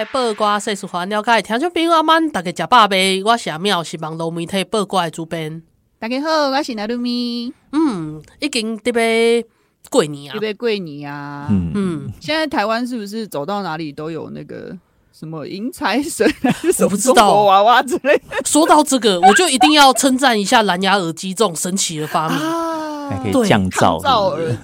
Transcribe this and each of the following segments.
拜暗头啊，报挂新闻，互你知；报挂世事，环了解，听众朋友阿曼，大家食饱未？我是阿妙，是网络媒体报挂的主编。大家好，我是娜露咪。嗯，已经特别过年啊，特别过年啊。嗯嗯，现在台湾是不是走到哪里都有那个什么迎财神？我不知道娃娃之类。说到这个，我就一定要称赞一下蓝牙耳机这种神奇的发明，啊、还可以降噪。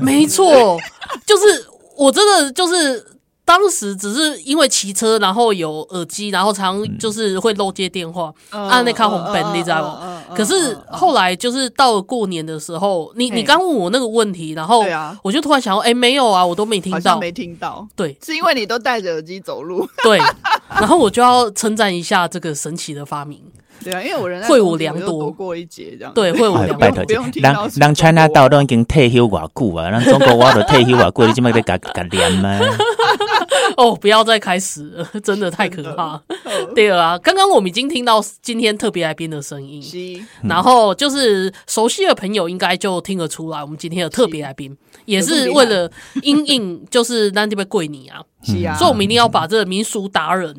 没错，就是我真的就是。当时只是因为骑车，然后有耳机，然后常就是会漏接电话，按那卡红本，你知道吗？可是后来就是到了过年的时候，你你刚问我那个问题，然后我就突然想到，哎，没有啊，我都没听到，没听到，对，是因为你都戴着耳机走路，对，然后我就要称赞一下这个神奇的发明。对啊，因为我人会武良多过一节这样。对，会武良多。拜托，人人 China 到都已经退休偌久啊，人中国我都退休偌久，你怎么在搞搞念吗？哦，不要再开始了，真的太可怕。对啊，刚刚我们已经听到今天特别来宾的声音，然后就是熟悉的朋友应该就听得出来，我们今天的特别来宾也是为了因应，就是让这边跪你啊。是啊，所以我们一定要把这个民俗达人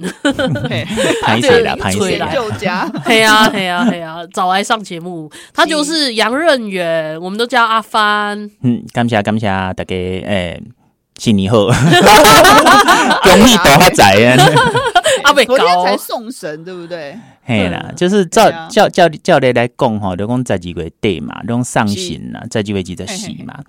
拍起来，拍起来，就家，嘿呀嘿呀嘿呀，找来上节目，他就是杨任远，我们都叫阿帆。嗯，感谢感谢大家，诶，新年好，恭喜大发财啊！阿北昨天才送神，对不对？嘿啦，就是照照照照例来讲吼，就讲十二月底嘛，就讲上旬啦，十二月二十四嘛。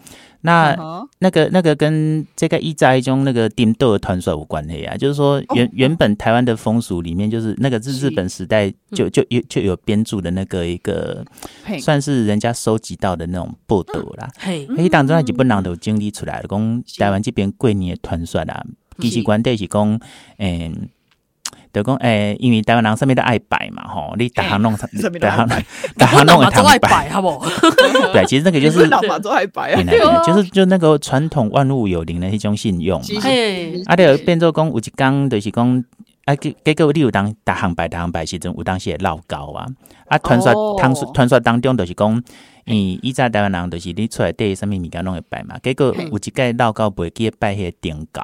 那那个那个跟这个一斋中那个丁豆的传说有关系啊，就是说原原本台湾的风俗里面，就是那个是日本时代就就有就有编著的那个一个，算是人家收集到的那种报道啦。嘿，嘿，当中那几本人都整理出来了，讲台湾这边过年的传说啦，其实关键是讲，嗯。就讲诶，因为台湾人上面都爱摆嘛，吼，你大行弄，大行 大行弄的爱摆，好不？对，其实那个就是老马都爱摆啊，就是就那个传统万物有灵的一种信用嘛。啊，就变做讲有一讲，就是讲啊，结结果你有当大行摆，大行摆时阵有当时会闹交啊。啊，传说传说传说当中就是讲，嗯，以前台湾人就是你出来对什么物件拢会摆嘛。结果有一个闹交不会记得摆迄个顶高。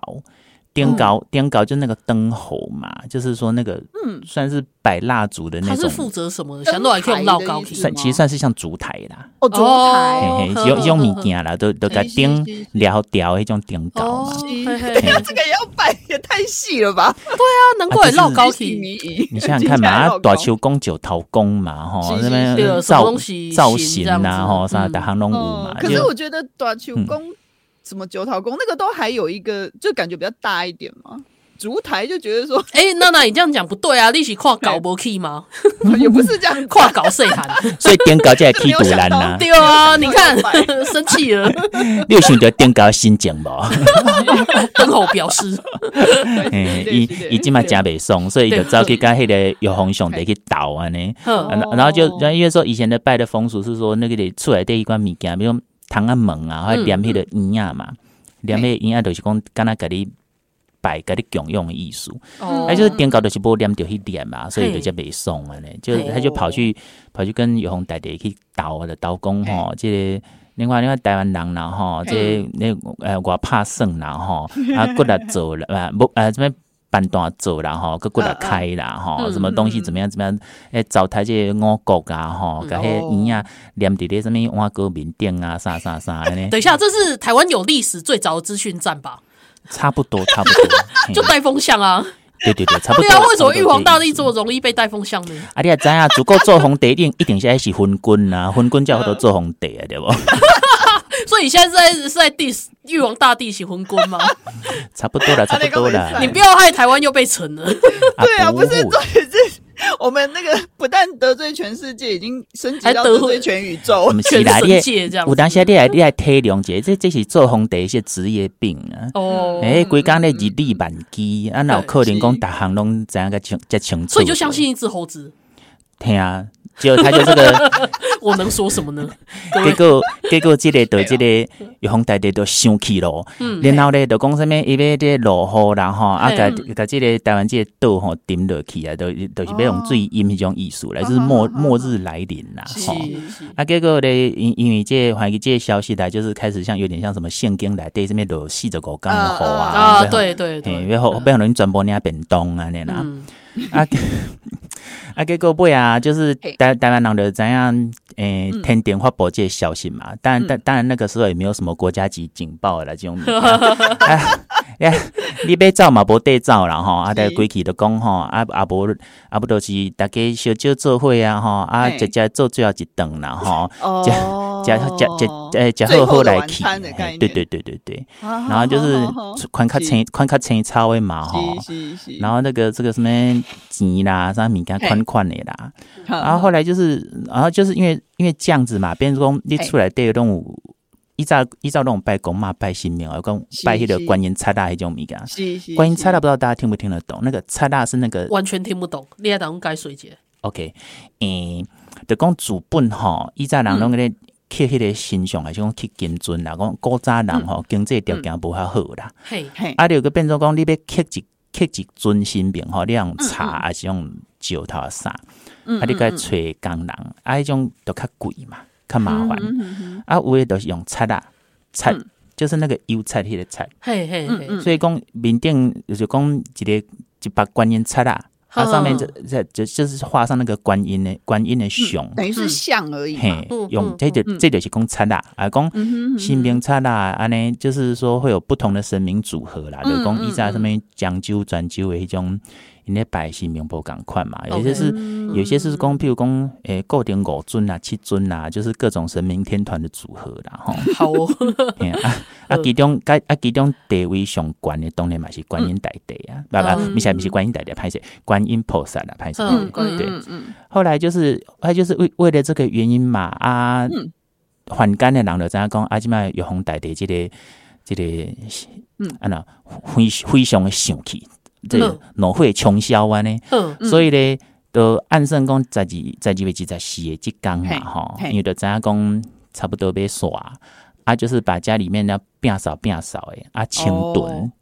点糕点糕就那个灯猴嘛，就是说那个嗯，算是摆蜡烛的那种。他是负责什么？想到还可以绕高，算其实算是像烛台啦。哦，烛台，用用物件啦，都都给点撩掉那种点糕嘛。这个也要摆，也太细了吧？对啊，难怪绕高体。你想想看嘛，短球公九头公嘛，哈，那边造造型呐，哈，啥大行龙舞嘛。可是我觉得短球公。什么九桃宫那个都还有一个，就感觉比较大一点嘛。烛台就觉得说，哎、欸，娜娜，你这样讲不对啊！你是跨搞不 key 吗？也不是这样，跨搞岁寒，所以点搞就来踢独篮呐。对啊，你看生气了。你有想到点搞心情不？灯猴表示，伊伊今嘛加北送，所以就早去跟迄个有红熊得去倒啊呢。然后就因为说以前的拜的风俗是说，那个得出来带一罐米羹，比如。糖啊门啊，或者黏迄个椅啊嘛，黏迄个椅啊，就是讲敢若甲你摆，甲你共用的意思。哦，哎，就是点搞的是不黏掉一点嘛，所以就叫袂爽安尼。就他就跑去跑去跟有红大弟去斗的斗讲吼，即个另外另外台湾人啦吼，这那呃我拍算啦吼，啊过来做了啊不呃这边。半段做啦吼，个过来开啦吼，什么东西怎么样怎么样？诶，灶台这五谷啊吼，甲迄鱼啊，连伫咧什么碗糕面顶啊，啥啥啥的呢？等一下，这是台湾有历史最早的资讯站吧？差不多，差不多，就带风向啊！对对对，差不多。对啊，为什么玉皇大帝这么容易被带风向呢？啊，你也知啊，足够做皇帝，一定一定是爱是昏君啊，昏君叫好多做皇帝啊，对不？所以你现在是在是在 diss 玉皇大帝喜婚君吗？差不多了，差不多了。你不要害台湾又被沉了。对啊，不是，重点是我们那个不但得罪全世界，已经升级到得罪全宇宙，全世界这样。有当时你来你来体谅一下，这这是做皇帝一些职业病啊。哦，哎，规工咧日理万机，啊，哪有可能讲大行拢知影个清这清楚？所以就相信一只猴子。听啊。就他就这个，我能说什么呢？结果结果这个对这个玉皇大帝都生气了，嗯，然后呢就讲什么因为这落雨然后啊，甲甲这个台湾这个岛吼沉落去啊，都都是要用最阴一种艺术来，就是末末日来临啦，吼，啊，结果呢因因为这怀疑这个消息来，就是开始像有点像什么圣经来对这边都四十五天雨啊，啊，对对对，然后不要人转播人家变动啊，那啦，啊。啊，结果尾啊，就是台台湾人就怎样，诶、欸，天电发布这些消息嘛。但但，当当然那个时候也没有什么国家级警报啦这种。呀，你要走嘛，无得走啦吼。啊，在规矩都讲吼，啊啊无啊不都是大家小酒做伙啊吼，啊直接做最后一顿啦吼。哦。加加加加诶，食好好来去。对对对对对。然后就是 宽卡青宽卡青草的嘛吼。然后那个这个什么钱啦，啥物件款款的啦。然后后来就是，然后就是因为因为这样子嘛，变成说你出来对动物。依照依照那种拜公妈拜神明啊，讲拜迄个观音差大迄种物件，观音差大不知道大家听不听得懂？那个差大是那个完全听不懂，你还当改水节？OK，嗯，就讲主本吼，依照人拢个咧刻迄个形象，还是讲刻金尊啦，讲古早人吼经济条件无遐好啦，嘿嘿，啊，就个变做讲你要刻一刻一尊神明吼，你用茶还是用石头啥？啊，你该找工人，啊，迄种都较贵嘛。较麻烦、嗯嗯嗯、啊，有诶都是用擦啦，擦、嗯、就是那个油擦迄个菜，嘿嘿嘿，所以讲面顶就是讲一个一把观音擦啦，它、嗯、上面就就就就是画上那个观音的观音的像，等于是像而已，嘿，用这就这就是讲菜啦，啊，讲新兵菜啦，安尼就是说会有不同的神明组合啦，就讲依在上面讲究转究的迄种。因咧拜神明不共款嘛，有些是有些是讲，譬如讲，诶，固定五尊啊、七尊啊，就是各种神明天团的组合啦，吼。好哦。啊啊，其中该啊其中地位上悬的当然嘛是观音大帝啊，不不，不是不是观音大帝，歹势，观音菩萨啦，歹势。对，后来就是，后来就是为为了这个原因嘛，啊，还干的人就知影讲，啊，即摆玉皇大帝这个这个，嗯，啊那非非常的生气。这怒火冲销啊呢，所以呢，都按算讲在几在几月几在四的即天嘛吼，因为都知影讲差不多要刷，啊，就是把家里面的变少变少诶，啊清炖，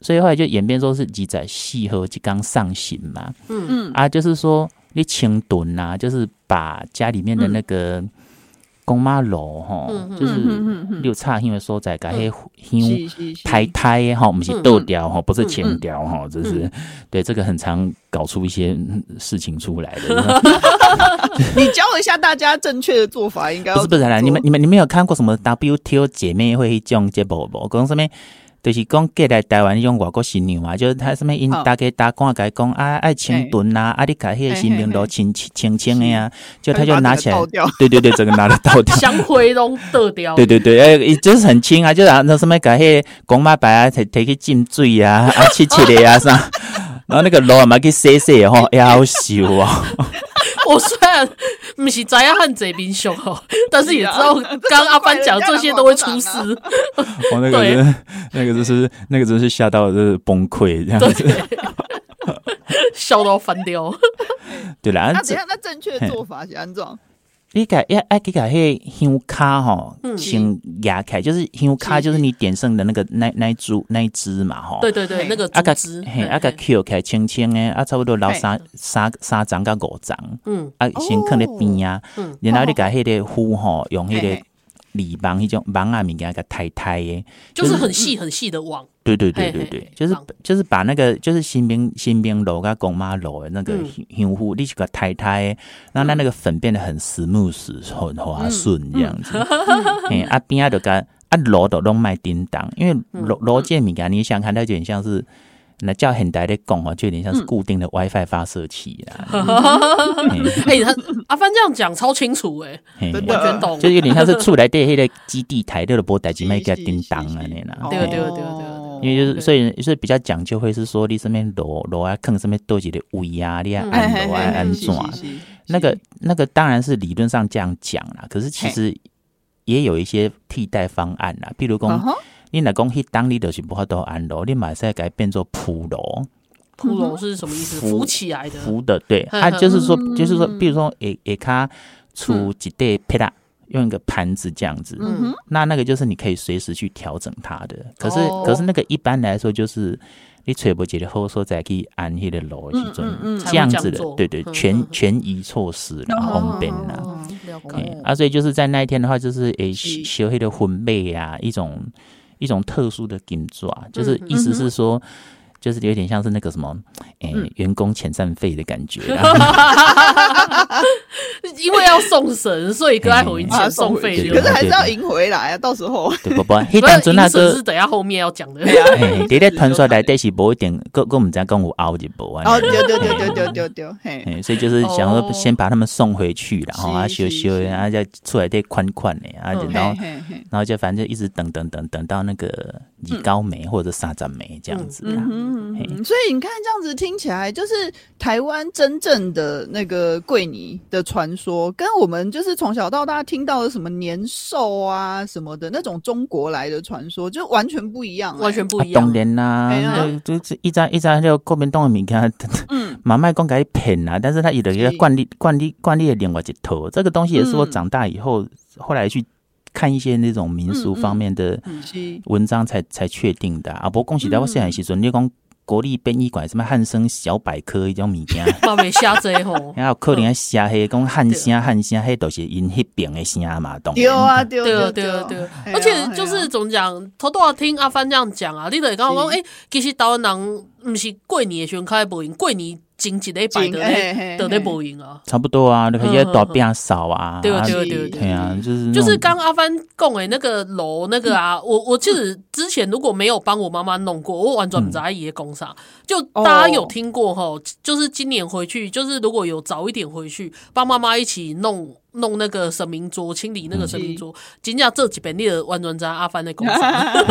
所以后来就演变说是几在四号即天上行嘛，嗯。嗯，啊，就是说你清炖啊，就是把家里面的那个。公妈楼吼，就是六叉因为所在，甲迄香太太吼，不是豆雕吼，不是前雕吼，就是对这个很常搞出一些事情出来的。你教一下大家正确的做法，应该 不是不是啦，你们你们你们有看过什么 WTO 姐妹会这种节目不？讲什么？就是讲过来台湾迄种外国新娘嘛，就是他什么因大家打官来讲啊，爱清炖啊，啊，你甲迄个新娘都清清清的啊，就他就拿起来，对对对，这个拿得倒掉，香灰拢倒掉，对对对，哎，就是很轻啊，就然后什么甲迄个公妈白啊，摕摕去浸水啊，啊，切切的啊啥，然后那个炉嘛去洗洗吼，要修啊。我虽然不是专业汉贼兵凶哦，但是也知道 刚阿帆讲这些都会出事。我那个真那个就是那个真是吓到就是崩溃这样子，笑到翻掉。对啦，那怎样？那正确的做法是安怎？你改要爱给改迄香卡吼，先压开，就是香卡，就是你点上的那个那那一株那一支嘛吼。对对对，那个竹枝，嘿，啊个捡开轻轻的，啊差不多留三三三张到五张，嗯，啊先放咧边啊，然后你改迄个壶吼，用迄个锂网迄种网啊物件个太太的，就是很细很细的网。对对对对对，就是就是把那个就是新兵新兵楼跟公妈楼的那个香户，你去个太太，让它那个粉变得很 smooth 很滑顺这样子。哎，啊边啊就个啊楼都拢卖叮当，因为楼楼建物件，你想看它有点像是那叫很大的讲哦，就有点像是固定的 WiFi 发射器 啦。哎，他阿帆这样讲超清楚哎，完全懂，就有点像是出来的迄个基地台，那个波台机卖个叮当啊那啦。对对对对。因为就是所以所以比较讲究会是说你身边楼楼啊坑上面多几的位啊，你啊安楼啊安怎啊？那个那个当然是理论上这样讲啦，可是其实也有一些替代方案啦，譬如讲你若讲迄当地的是不好都安楼，你马上改变做铺楼。铺楼是什么意思？浮起来的，浮的，对，它就是说，就是说，比如说，也也，它出几对配啦，用一个盘子这样子，嗯，那那个就是你可以随时去调整它的。可是，可是那个一般来说就是你吹不起的后说再可以安一的楼去做，这样子的，对对，权权宜措施然后方便啦。啊，所以就是在那一天的话，就是诶，学会的婚配啊，一种一种特殊的金爪，就是意思是说。就是有点像是那个什么，诶、欸，员工遣散费的感觉，因为要送神，所以格爱回钱送费，可是还是要赢回来啊！到时候，对不不，黑当中那个是等下后面要讲的。哎，对对，传出来但是无一点，跟跟我们讲跟我熬一波啊。哦，丢丢丢丢丢丢丢，嘿，所以就是想说先把他们送回去，然后啊修修，然后再出来再宽宽的啊，然后然后就反正就一直等等等等到那个李高梅或者沙赞梅这样子。嗯，所以你看这样子听起来，就是台湾真正的那个桂尼的传说，跟我们就是从小到大听到的什么年兽啊什么的那种中国来的传说，就完全不一样，完全不一样。当然啦，就就一张一张就国民党的名片，嗯，马麦公给骗啊，但是他有的一个惯例惯例惯例的另外一头，这个东西也是我长大以后后来去看一些那种民俗方面的文章才才确定的啊。不过恭喜在我现在时阵，你讲。国立殡仪馆什么汉声小百科一种物件，嘛未写这吼，然后可能写黑讲汉声汉声，黑都是因迄边的声嘛，懂？对啊，对对对对，而且就是总讲，头都要听阿帆这样讲啊，你得刚刚讲，哎，其实台湾人不是过年的时候开播音，过年。经济的摆的的的播音啊，差不多啊，那些大变少啊，对对对对啊，就是就是刚阿帆讲的那个楼那个啊，我我其实之前如果没有帮我妈妈弄过，我完全不知道阿姨工啥，就大家有听过吼，就是今年回去，就是如果有早一点回去，帮妈妈一起弄。弄那个神明桌，清理那个神明桌，今天这几本你的完全在阿帆的工厂。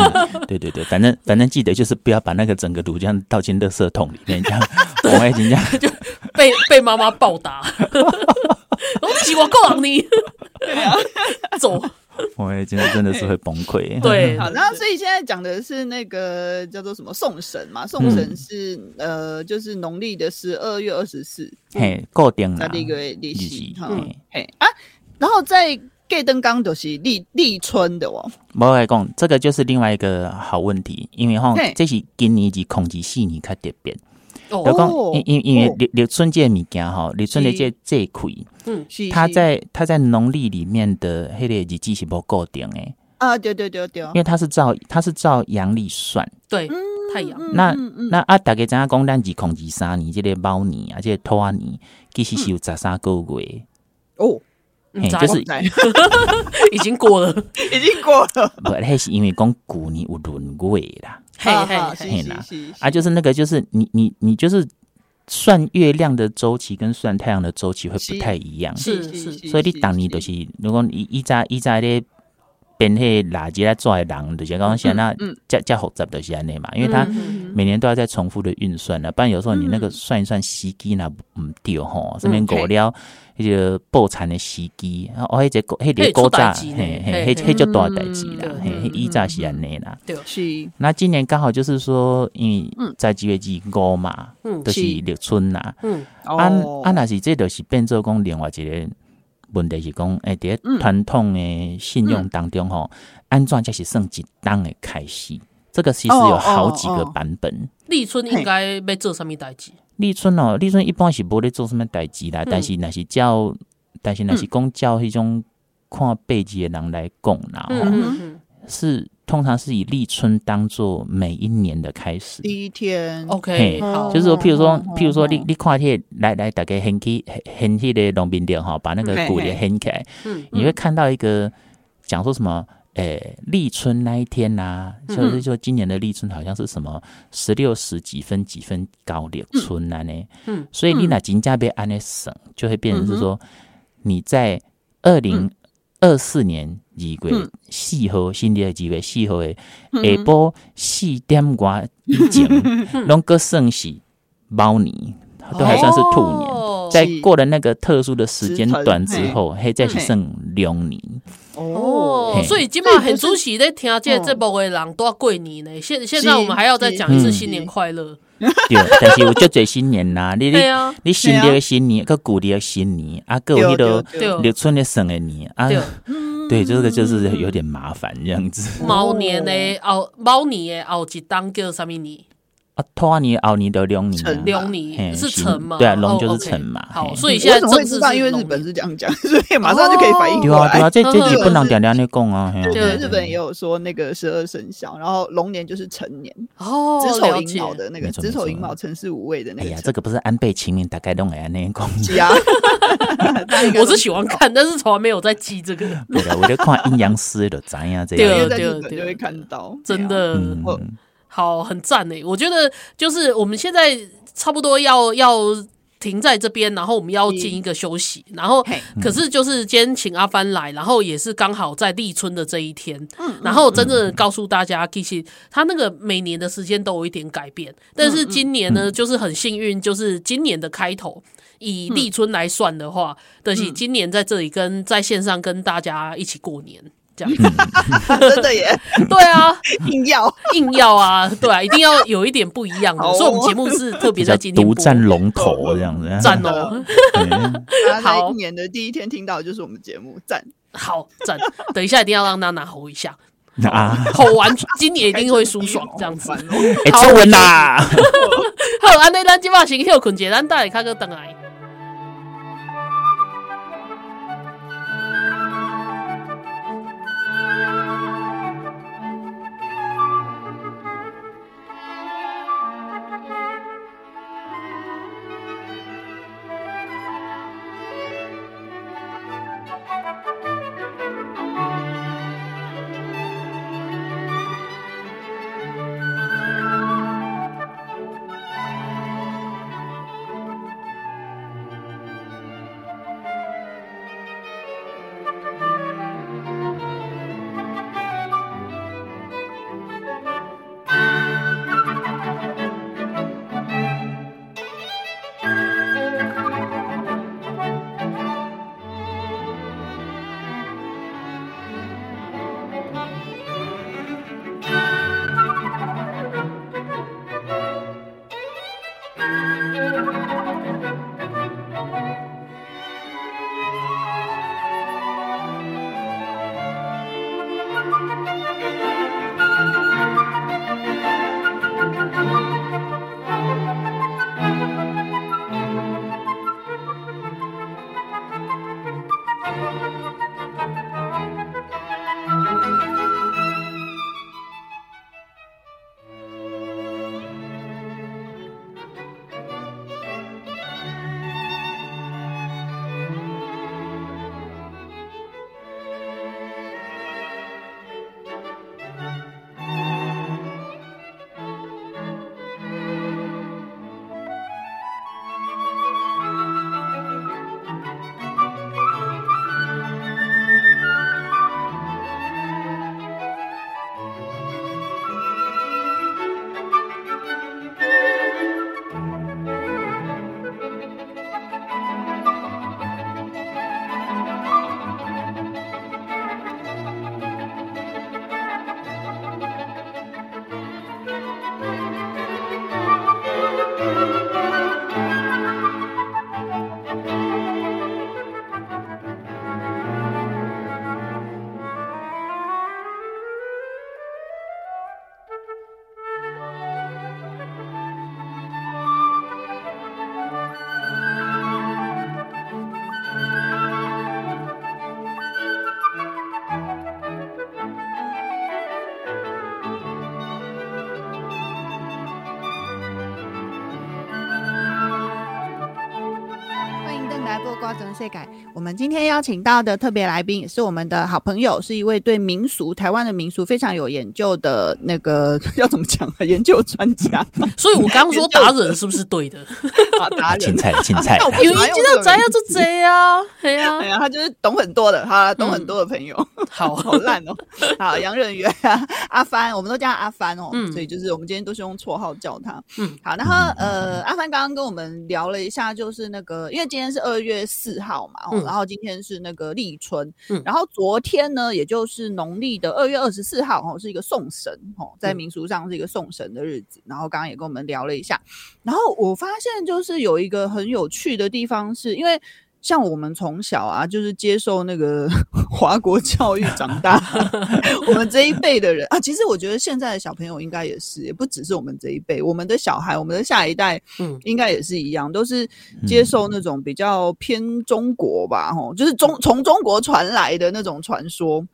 对对对，反正反正记得就是不要把那个整个炉这样倒进垃圾桶里面，这样 我爱人家就被被妈妈暴打。我喜欢告你，走。我也今天真的是会崩溃。对，好，那所以现在讲的是那个叫做什么送神嘛？送神是、嗯、呃，就是农历的十二月二十四，嘿，固定的一个利息哈，嘿啊，然后在盖登刚都是立立春的哦。我来讲，这个就是另外一个好问题，因为哈，这是今年及空气细腻较特别。有讲，因因因为立立春节物件吼，立春的这这亏，嗯，他在他在农历里面的迄个日子是无固定诶。啊，对对对对，因为他是照他是照阳历算，对，太阳。那那啊，大家知影讲咱是空二三年，这个猫年啊，这个兔年，其实是有十三个月。哦，就是 已经过了，已经过了。不，那是因为讲古年有轮月啦。嘿嘿嘿。啦，啊，就是那个，就是你你你就是算月亮的周期跟算太阳的周期会不太一样，是是，所以你当你就是如果你一在一在咧编迄垃圾来做的人，就是刚刚讲那加加复杂的是安尼嘛，因为他每年都要再重复的运算了，不然有时候你那个算一算时机那唔对吼，这边过了。迄个报产的时机，哦，迄个迄个古早，嘿嘿，迄迄就大代志啦，嘿，以早是安尼啦。对，是。那今年刚好就是说，因为在几月二五嘛，都是立春呐。嗯，啊啊，那是这都是变做讲另外一个问题是讲，诶，伫传统诶信用当中吼，安怎才是算一档诶开始？这个其实有好几个版本。立春应该要做什么代志？立春哦，立春一般是无咧做什么代志啦，但是若是叫，但是若是讲叫迄种看八字诶人来讲啦，嗯，是通常是以立春当做每一年的开始。第一天，OK，就是说，譬如说，譬如说，你你看迄来来大概掀起掀起的农民历哈，把那个鼓也掀起来，你会看到一个讲说什么？诶、欸，立春那一天呐、啊，就是说今年的立春好像是什么十六时几分几分高立春啊呢？嗯，所以你那金价被安的省，就会变成是说你在二零二四年二月四号，新历二月四号的下晡四点外以前，拢个算是猫年，都还算是兔年。在过了那个特殊的时间段之后，还再去算龙年。哦，所以基本上很主席在听这节目的人都要过年呢。现现在我们还要再讲一次新年快乐。对，但是有就做新年啦，你你你新历的新年，个古历的新年，啊，个有迄个立春的生的年啊，对，这个就是有点麻烦这样子。猫年的后，猫年的后一档叫什么年？啊，兔年、牛年的龙年，龙年是辰嘛？对啊，龙就是辰嘛。好，所以现在会知道，因为日本是这样讲，所以马上就可以反应过来。对啊，这这几不能点点那讲啊。对，日本也有说那个十二生肖，然后龙年就是成年。哦，子丑寅卯的那个子丑寅卯辰巳午未的那个。哎呀，这个不是安倍晴明大概弄来那讲。啊，我是喜欢看，但是从来没有在记这个。对的，我就看阴阳师的怎样这样。对对对，就会看到，真的。好，很赞诶！我觉得就是我们现在差不多要要停在这边，然后我们要进一个休息，然后可是就是今天请阿帆来，然后也是刚好在立春的这一天，嗯然后真正告诉大家，其实他那个每年的时间都有一点改变，但是今年呢，就是很幸运，就是今年的开头以立春来算的话，就是今年在这里跟在线上跟大家一起过年。这样 真的耶？对啊，硬要硬要啊，对啊，一定要有一点不一样的。所以，我们节目是特别在今天独占龙头这样子，赞哦。好，一年的第一天听到就是我们节目，赞，好赞。等一下一定要让娜娜吼一下啊，吼完今年一定会舒爽这样子。哎，抽文啦！好，安内咱今晚先休困一下，咱等下卡个等来。我们今天邀请到的特别来宾也是我们的好朋友，是一位对民俗、台湾的民俗非常有研究的那个 要怎么讲啊？研究专家。所以我刚刚说达人是不是对的？啊，达人，青菜，青菜，有一知道咱要做贼啊，对呀，哎呀，他就是懂很多的，好，懂很多的朋友，好。好烂哦。好，杨任元啊，阿帆，我们都叫他阿帆哦，所以就是我们今天都是用绰号叫他。嗯，好，然后呃，阿帆刚刚跟我们聊了一下，就是那个，因为今天是二月四号嘛，然后今天是那个立春，然后昨天呢，也就是农历的二月二十四号，哦，是一个送神，哦，在民俗上是一个送神的日子。然后刚刚也跟我们聊了一下，然后我发现就是有一个很有趣的地方是，是因为。像我们从小啊，就是接受那个 华国教育长大，我们这一辈的人啊，其实我觉得现在的小朋友应该也是，也不只是我们这一辈，我们的小孩，我们的下一代，嗯，应该也是一样，都是接受那种比较偏中国吧，吼，就是中从中国传来的那种传说。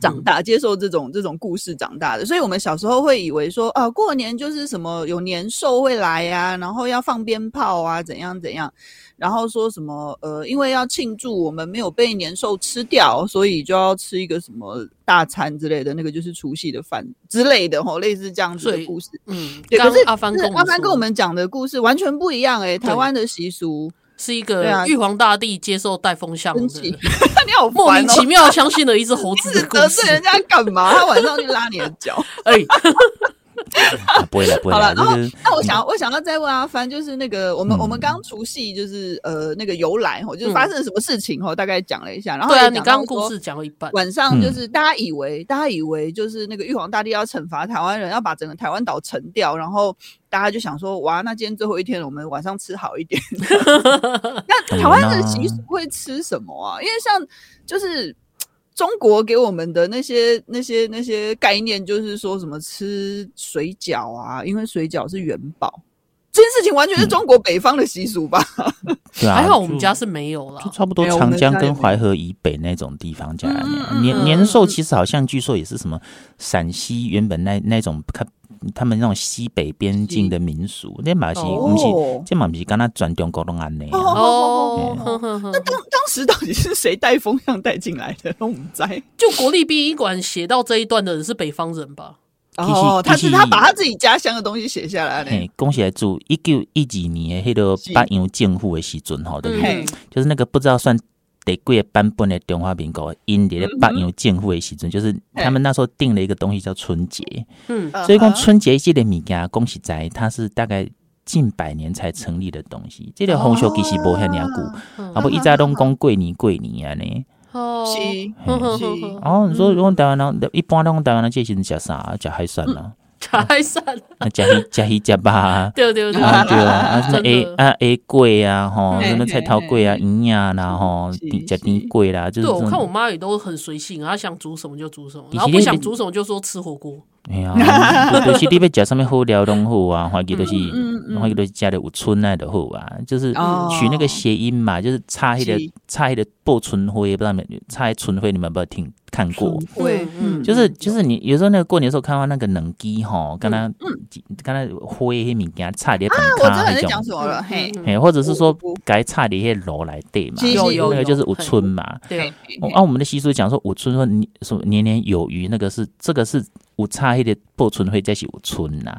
长大接受这种这种故事长大的，所以我们小时候会以为说啊，过年就是什么有年兽会来呀，然后要放鞭炮啊，怎样怎样，然后说什么呃，因为要庆祝我们没有被年兽吃掉，所以就要吃一个什么大餐之类的，那个就是除夕的饭之类的吼，类似这样子的故事。嗯，对，可是阿帆跟阿帆跟我们讲的故事完全不一样诶、欸，台湾的习俗。是一个玉皇大帝接受带风向的，你好莫名其妙相信了一只猴子的故事，得罪人家干嘛？他晚上去拉你的脚，哎。不会了，不会了。好了，然后那我想，我想要再问阿帆，就是那个我们我们刚除夕，就是呃那个由来哈，就是发生了什么事情哈，大概讲了一下。然后对啊，你刚刚故事讲了一半，晚上就是大家以为大家以为就是那个玉皇大帝要惩罚台湾人，要把整个台湾岛沉掉，然后。大家就想说，哇，那今天最后一天，我们晚上吃好一点。那台湾的习俗会吃什么啊？因为像就是中国给我们的那些那些那些概念，就是说什么吃水饺啊，因为水饺是元宝。这件事情完全是中国北方的习俗吧？嗯、对啊，还好我们家是没有了，就差不多长江跟淮河以北那种地方家年年兽，其实好像据说也是什么陕西原本那那种他们那种西北边境的民俗，那马西不是，这马不是刚刚转中国东安呢？哦，那当当时到底是谁带风向带进来的？我们在就国立殡仪馆写到这一段的人是北方人吧？哦，他是他把他自己家乡的东西写下来呢。恭喜来祝一九一几年迄个八洋政府的时阵吼，对不对？就是那个不知道算。得贵版本的中华民国，因的北洋政府的时阵，就是他们那时候定了一个东西叫春节。嗯，所以讲春节这个物件，恭喜在它是大概近百年才成立的东西。这个风俗其实无遐尔久，啊不一直拢讲过年过年啊呢。哦，是，是。哦，你说如果台湾人一般拢台湾人这些人吃啥？食海产 呢？海产，那吃鱼食鱼吃吧，对对对，对啊，啊什么 A 啊 A 贵啊，吼，什么菜头贵啊，鱼啊，然后吃甜贵啦，就是。对，我看我妈也都很随性，她想煮什么就煮什么，然后不想煮什么就说吃火锅。哎呀，就是你要食什么好料拢好啊，或者都是，或者都是食的有春来的好啊，就是取那个谐音嘛，就是插一个插一个报春灰，不知道没插春灰，你们有没有听看过？会，嗯，就是就是你有时候那个过年的时候看到那个冷鸡吼，跟他跟他灰黑物件插的很卡那种，嘿，或者是说该插的一些肉来对嘛，有有那个就是有春嘛，对，按我们的习俗讲说有春说你说年年有余，那个是这个是。有差迄个报春会才是有春呐，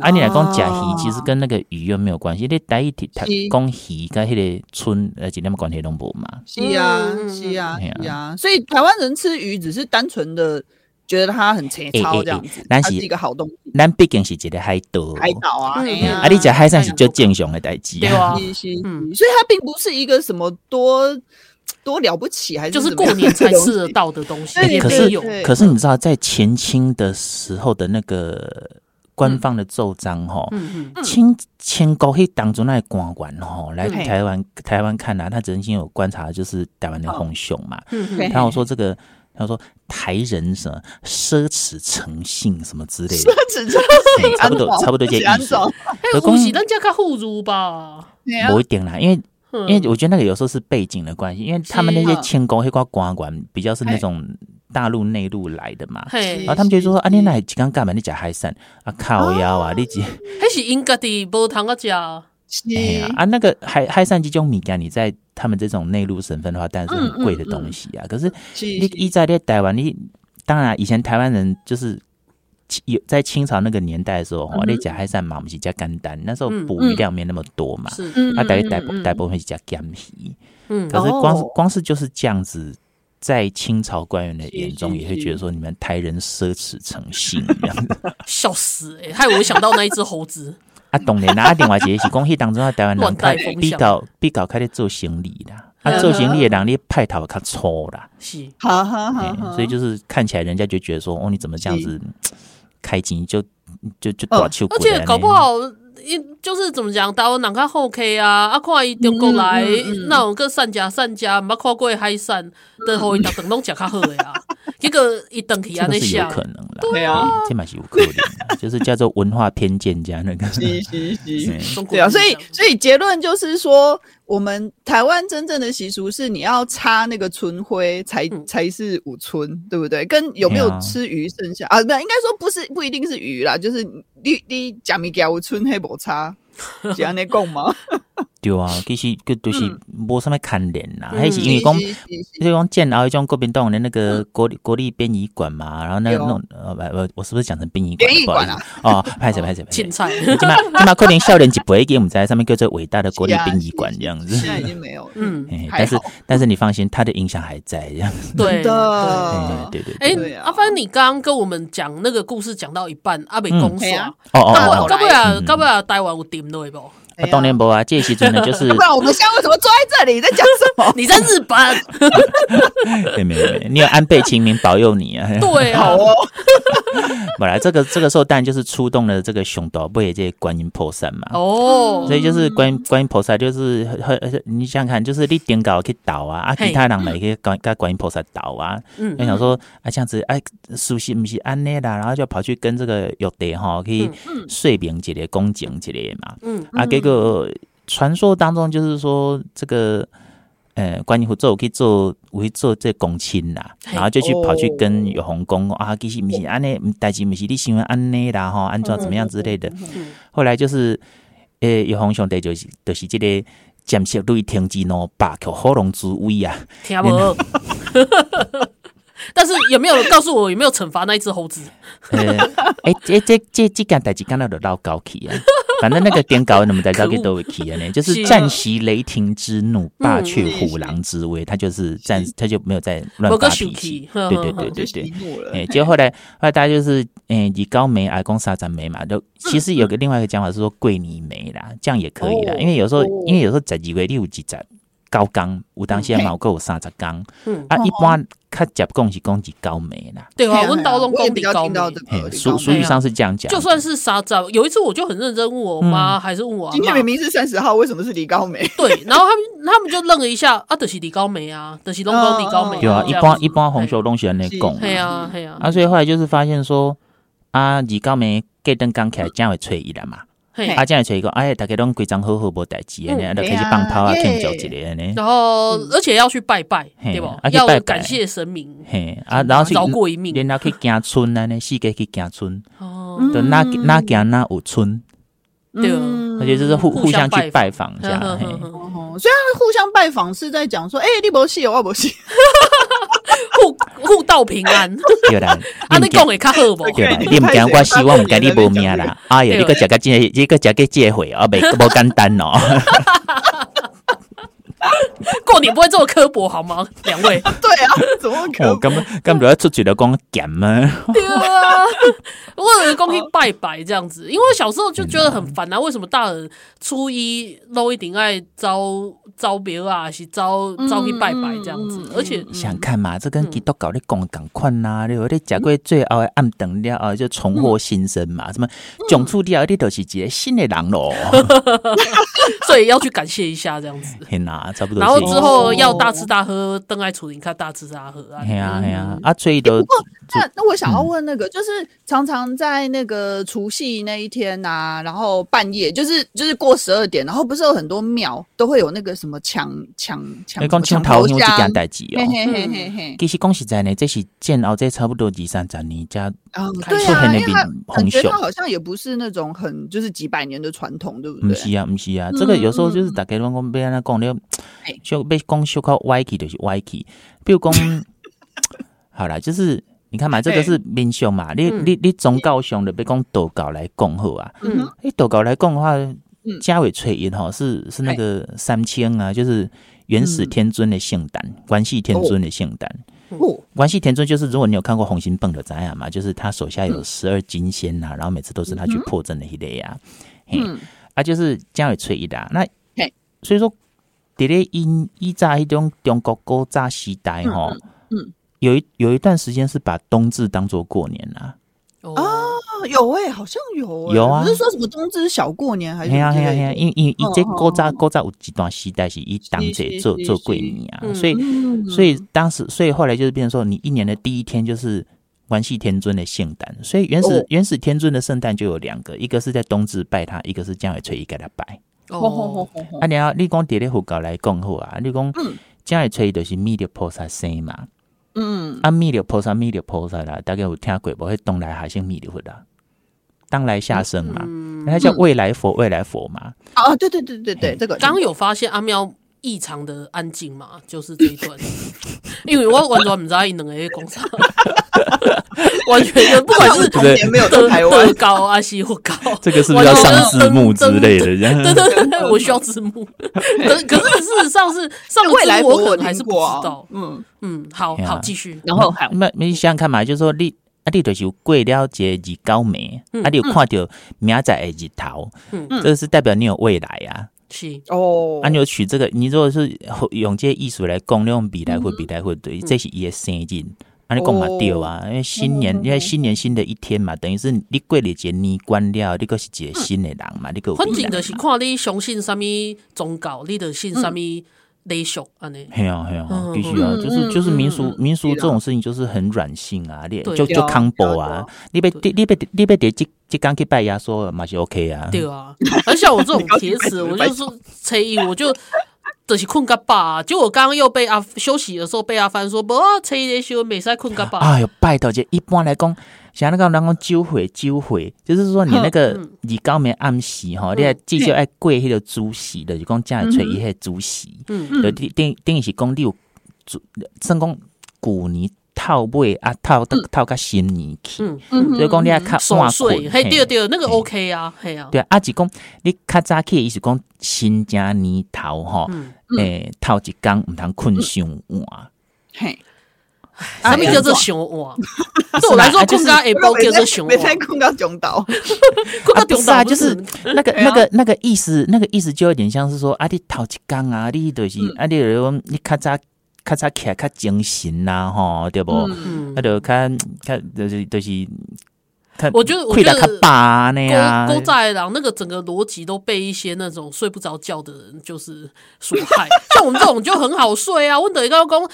啊，你来讲假鱼，其实跟那个鱼又没有关系。你第一题他讲鱼跟迄个春呃，几点关系都无嘛？是啊，是啊，是啊。所以台湾人吃鱼只是单纯的觉得它很粗糙这样子，它是一个好东西。咱毕竟是一个海岛，海岛啊，啊，你讲海产是最正常的代志啊。所以它并不是一个什么多。多了不起，还是就是过年才吃得到的东西。可是，可是你知道，在前清的时候的那个官方的奏章，哈，清清高黑当中那官员哈，来台湾台湾看啊，他曾经有观察，就是台湾的红熊嘛。然后说这个，他说台人什么奢侈诚信什么之类的，奢侈诚信，差不多差不多这意思。恭喜人家较富足吧？不一定啦，因为。因为我觉得那个有时候是背景的关系，因为他们那些清宫黑瓜官官比较是那种大陆内陆来的嘛，然后他们就说啊，你那几刚干嘛？你讲海产啊，靠腰啊，你几？还是应该的，无糖个讲。哎呀啊，那个海海产这种米干，你在他们这种内陆省份的话，当然是很贵的东西啊。可是你一在在台湾，你当然以前台湾人就是有在清朝那个年代的时候，哦，你讲海产嘛，我们是加干单，那时候捕鱼量没那么多嘛，他大概大大部分是加干皮。嗯，可是光是光是就是这样子。在清朝官员的眼中，也会觉得说你们台人奢侈成性 这样子，笑死哎、欸！害我想到那一只猴子。啊，当然啦，啊，另外一个是讲迄当中啊，台湾人开比较比较开始做行李啦，啊，做行李的人你派头较粗啦，是，好好好，所以就是看起来人家就觉得说，哦，你怎么这样子开钱就就就大手，而且搞不好。一就是怎么讲，台湾人较好客啊，啊，看伊中国来，那种个善家善家，捌看过海产，都互伊逐顿拢食较好呀。结果一等起啊，那是有可能的，对啊，这蛮是有可能，就是叫做文化偏见加那个，是是是，对啊，所以所以结论就是说，我们台湾真正的习俗是，你要插那个春灰才才是五春，对不对？跟有没有吃鱼剩下啊？不，应该说不是，不一定是鱼啦，就是你你假米加五春黑不差，是这样来讲吗？对啊，其实个都是无什么看脸啦，还是因为讲，就是讲建甌一种国民党的那个国立国立殡仪馆嘛，然后那种呃，我我是不是讲成殡仪馆？殡仪馆啊，哦，拍谁拍谁，青菜，起码起码可能少年一辈给我们在上面叫做伟大的国立殡仪馆这样子，现在已经没有了，嗯，但是但是你放心，他的影响还在这样子，对。的，对对对，哎，阿帆，你刚刚跟我们讲那个故事讲到一半，阿北公说，哦哦，到尾啊，到尾啊，台湾有点对不？啊，当年不啊，这些真的就是。不然我们现在为什么坐在这里？在讲什么？你在日本？没没没，你有安倍晴明保佑你啊！对啊，哦。本来这个这个时候当然就是出动了这个熊岛不也这观音菩萨嘛。哦。所以就是观音观音菩萨就是很你想想看，就是你点搞去倒啊，啊其他人来去跟跟观音菩萨倒啊。嗯。想说啊这样子哎，熟悉不是安内啦，然后就跑去跟这个玉帝哈可以说明一个恭敬一个嘛。嗯。啊给个。个传说当中就是说，这个呃，观音佛祖去做，会做这公亲啦，然后就去跑去跟玉皇公啊，其实不是安内，代志不是你喜欢安内啦哈，安怎怎么样之类的。后来就是，呃，玉皇兄弟就是就是这个占色对天之侬，罢口火龙之威啊。听不？但是有没有告诉我有没有惩罚那一只猴子？呃，哎，这这这这件代志干到就老高去啊。反正那个点搞，那么在交给都会起呢，就是暂息雷霆之怒，罢却虎狼之威。他就是暂时，他就没有再乱发脾气。对对对对对，哎，结果后来后来大家就是，哎，以高梅阿公杀斩梅嘛，都其实有个另外一个讲法是说桂尼梅啦，这样也可以啦，因为有时候因为有时候在几位六几在。高岗，有当时毛够有三十岗，啊，一般较接讲是讲是高梅啦。对啊，阮刀拢讲比高梅。俗俗语上是这样讲。就算是三十，有一次我就很认真问我妈，还是问我今天明明是三十号，为什么是李高梅？对，然后他们他们就愣了一下，啊，就是李高梅啊，就是拢讲李高梅。对啊，一般一般红秀东西安尼讲。对啊，对啊。啊，所以后来就是发现说，啊，李高梅隔灯刚起来，将会吹伊了嘛。啊，这样吹一个，哎，大家拢规章好好无代志，呢，就开始放炮啊，庆祝之类的呢。然后，而且要去拜拜，对不？要感谢神明，嘿啊，然后去饶过一命，然后去行村啊，呢，四界去行村，哦，就哪哪行哪有村，对，而且就是互互相去拜访，这样。虽然互相拜访是在讲说，哎，你无死，我无死。互互道平安，对啦。啊，你讲会较好无？对啦，你唔惊，我死，我唔惊你无命啦。哎呀，你个食个这，你个食个这回啊，袂无简单哦。过年不会这么刻薄好吗？两位，对啊，怎么可能？根本根本要出去的光讲吗？对啊，为了公去拜拜这样子，因为小时候就觉得很烦啊。为什么大人初一都一定爱招招别啊，是招招去拜拜这样子？而且想看嘛，这跟基督教的讲同款呐，你有你食过最后的暗灯了啊，就重获新生嘛？什么迥出掉，你都是一个新的人咯。所以要去感谢一下这样子。天哪！啊，差不多。然后之后要大吃大喝，邓爱楚你看大吃大喝啊。哎呀哎呀，啊，所以都。那那我想要问那个，就是常常在那个除夕那一天呐，然后半夜就是就是过十二点，然后不是有很多庙都会有那个什么抢抢抢抢头香这件代志哦。嘿嘿嘿嘿，其实讲实在呢，这是建后这差不多二三十年才啊，对啊，因为感觉它好像也不是那种很就是几百年的传统，对不对？不是啊，不是啊，这个有时候就是大家拢讲被安怎讲了，就被讲修靠歪起就是歪起，比如讲 好啦，就是。你看嘛，这个是民俗嘛，你你你宗教上的，别讲道教来讲好啊。嗯，你道教来讲的话，嘉伟翠音哈是是那个三清啊，就是元始天尊的圣诞，关系天尊的圣诞。哦，关系天尊就是如果你有看过洪新蹦的展览嘛，就是他手下有十二金仙呐，然后每次都是他去破阵的一类呀。嗯，啊，就是家尾翠一的。那所以说，在咧因依在一种中国古早时代哈，嗯。有一有一段时间是把冬至当做过年啊，啊，有哎，好像有，有啊，不是说什么冬至小过年还是？嘿呀嘿呀嘿呀，因因以前古早古早有几段时代是以当节做做过年啊，所以所以当时所以后来就是变成说，你一年的第一天就是关系天尊的圣诞，所以原始原始天尊的圣诞就有两个，一个是在冬至拜他，一个是江尾吹一给他拜。哦，啊，你要你讲叠咧佛教来讲好啊，你讲江尾吹就是弥勒菩萨生嘛。嗯，啊，弥勒菩萨，弥勒菩萨啦，大概有听过不？会东来海生弥勒佛啦，当来下生嘛，他叫未来佛，未来佛嘛。啊，对对对对对，这个。刚有发现阿喵异常的安静嘛，就是这一段，因为我完全不知道伊两个工厂，完全就不管是童年没有在台湾。高啊，西或高，这个是不是要上字幕之类的？对对对，我需要字幕。可可是事实上是上未来我可能还是不知道，嗯。嗯，好好继续，然后还没没想看嘛，就是说你啊，你就是过了这个日高暝，啊，你有看到明仔的日头，嗯，这个是代表你有未来啊，是。哦，啊，你有取这个，你如果是用这艺术来供，用比来会比来会对，这是伊的生日，啊，你讲嘛对啊，因为新年，因为新年新的一天嘛，等于是你过了一个年关了，你个是一个新的人嘛，你个反正就是看你相信什么宗教，你就信什么。雷秀啊，那嘿啊嘿啊，必须啊，就是就是民俗民俗这种事情就是很软性啊，你就就康博啊，你被你被你别得即即刚去拜压缩嘛是 OK 啊，对啊，而且我这种铁齿，我就是初一 我就就是困个饱，就我刚刚又被阿休息的时候被阿帆说，不初一的时候没使困个饱，哎呦拜托姐，一般来讲。像那个人讲酒会酒会，就是说你那个你刚没暗时吼，你还至少爱过迄个主席的，就讲家里吹一下主席，嗯，就等等于是讲你有主，算讲旧年套尾啊套套个新年去，嗯，所以讲你啊较晚睡，嘿对对，那个 OK 啊，嘿啊，对啊，阿是讲你较早起的意思讲新正年头哈，诶，头一工毋通困伤晚，嘿。什么叫做熊哇？对我来说，困到下晡叫做熊，没在困到中岛，困到中岛就是那个那个那个意思，那个意思就有点像是说，啊，你头一工啊，你就是啊，你讲你较早较早起来较精神呐，吼，对不？啊，就看看就是就是，我觉得我觉得他爸那样，古早的人那个整个逻辑都被一些那种睡不着觉的人就是所害。像我们这种就很好睡啊，问德一个公。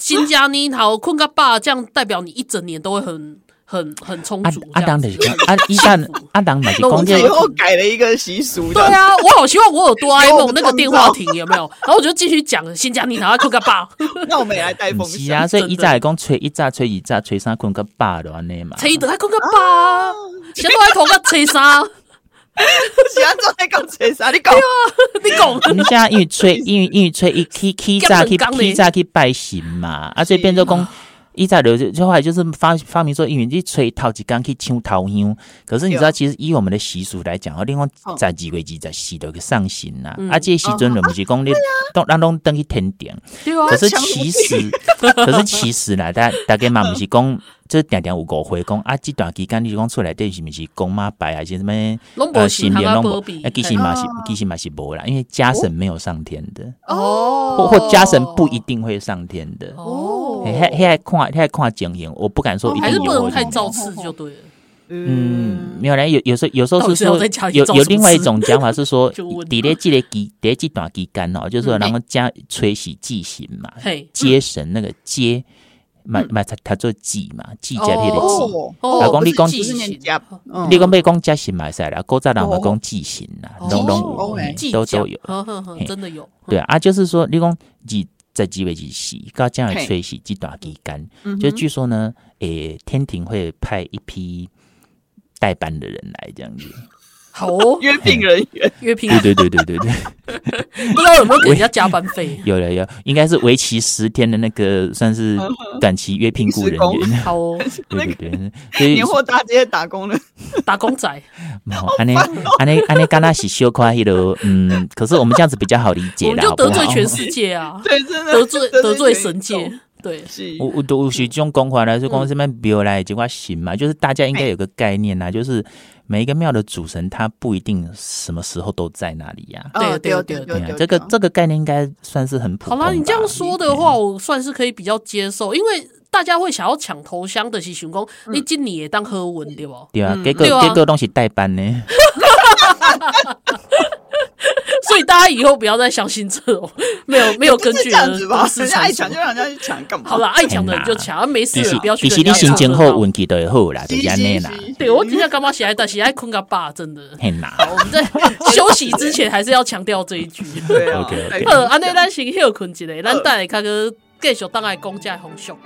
新加你好，困个爸，这样代表你一整年都会很很很充足。阿当的阿一旦阿 当买的，最后改了一个习俗。对啊，我好希望我有哆啦 A 梦那个电话亭有没有？然后我就继续讲新疆你好，困个爸。那我们也来带风是啊，所以一早来讲吹一早吹一早吹三困个爸的话呢嘛。吹一早还困个爸，现在还拖个吹三？是安怎在讲吹啥？你讲，你讲。你现在因为吹，因为因为吹一起起早去起早去拜神嘛，啊，所以变做讲。一再留就后来就是发发明说，因为你吹头一缸去抢头香，可是你知道，其实以我们的习俗来讲，另外在几月几在洗的个上行呐，啊，这时阵就不是讲你都让拢登去天顶，可是其实，可是其实啦，大大概嘛不是讲，就是点点有误会讲啊，这段期间你讲出来对是不是公妈拜还是什么呃新年拢无，其实嘛是其实嘛是无啦，因为家神没有上天的哦，或或家神不一定会上天的。哦。还还看还看情形，我不敢说一定有。还是不能太造次就对了。嗯，没有嘞，有有时候有时候是说有有另外一种讲法是说，底咧记咧记咧记短记干哦，就是说然后加吹洗祭神嘛，接神那个接，买买他他做祭嘛，祭加撇的祭。老公你讲祭神，你讲没讲加神买赛啦，古早人嘛讲祭神啦，拢拢都都有，真的有。对啊，就是说你讲祭在祭为祭洗，刚这样吹洗鸡短鸡干，就据说呢，诶，天庭会派一批。代班的人来这样子，好哦，约聘人员，约聘，对对对对对对，不知道有没有给人家加班费？有了有，应该是为期十天的那个，算是短期约聘雇人员。好哦，对对对，所以年货大街打工的。打工仔，安尼安尼安尼，刚那是小夸迄个，嗯，可是我们这样子比较好理解啦，我们就得罪全世界啊，对，真的得罪得罪神界。对，我我都是这种讲法来说，公司们庙来这块行嘛，就是大家应该有个概念呐，就是每一个庙的主神他不一定什么时候都在那里呀。对对对对，这个这个概念应该算是很普通。好啦，你这样说的话，我算是可以比较接受，因为大家会想要抢头香的是想讲，你今年也当喝文对不？对啊，给个给个东西代班呢。所以大家以后不要再相信这种没有没有根据的事情。人家爱抢就让人家去抢，干嘛？好了，爱抢的人就抢，没事不要去。其实你心情好，运气都会好啦，就这样啦。对，我今天干嘛写爱但写爱困个爸，真的。很难，我们在 休息之前还是要强调这一句。对啊。好，安内咱先休困一下，咱等下看个继续当爱公家红熊。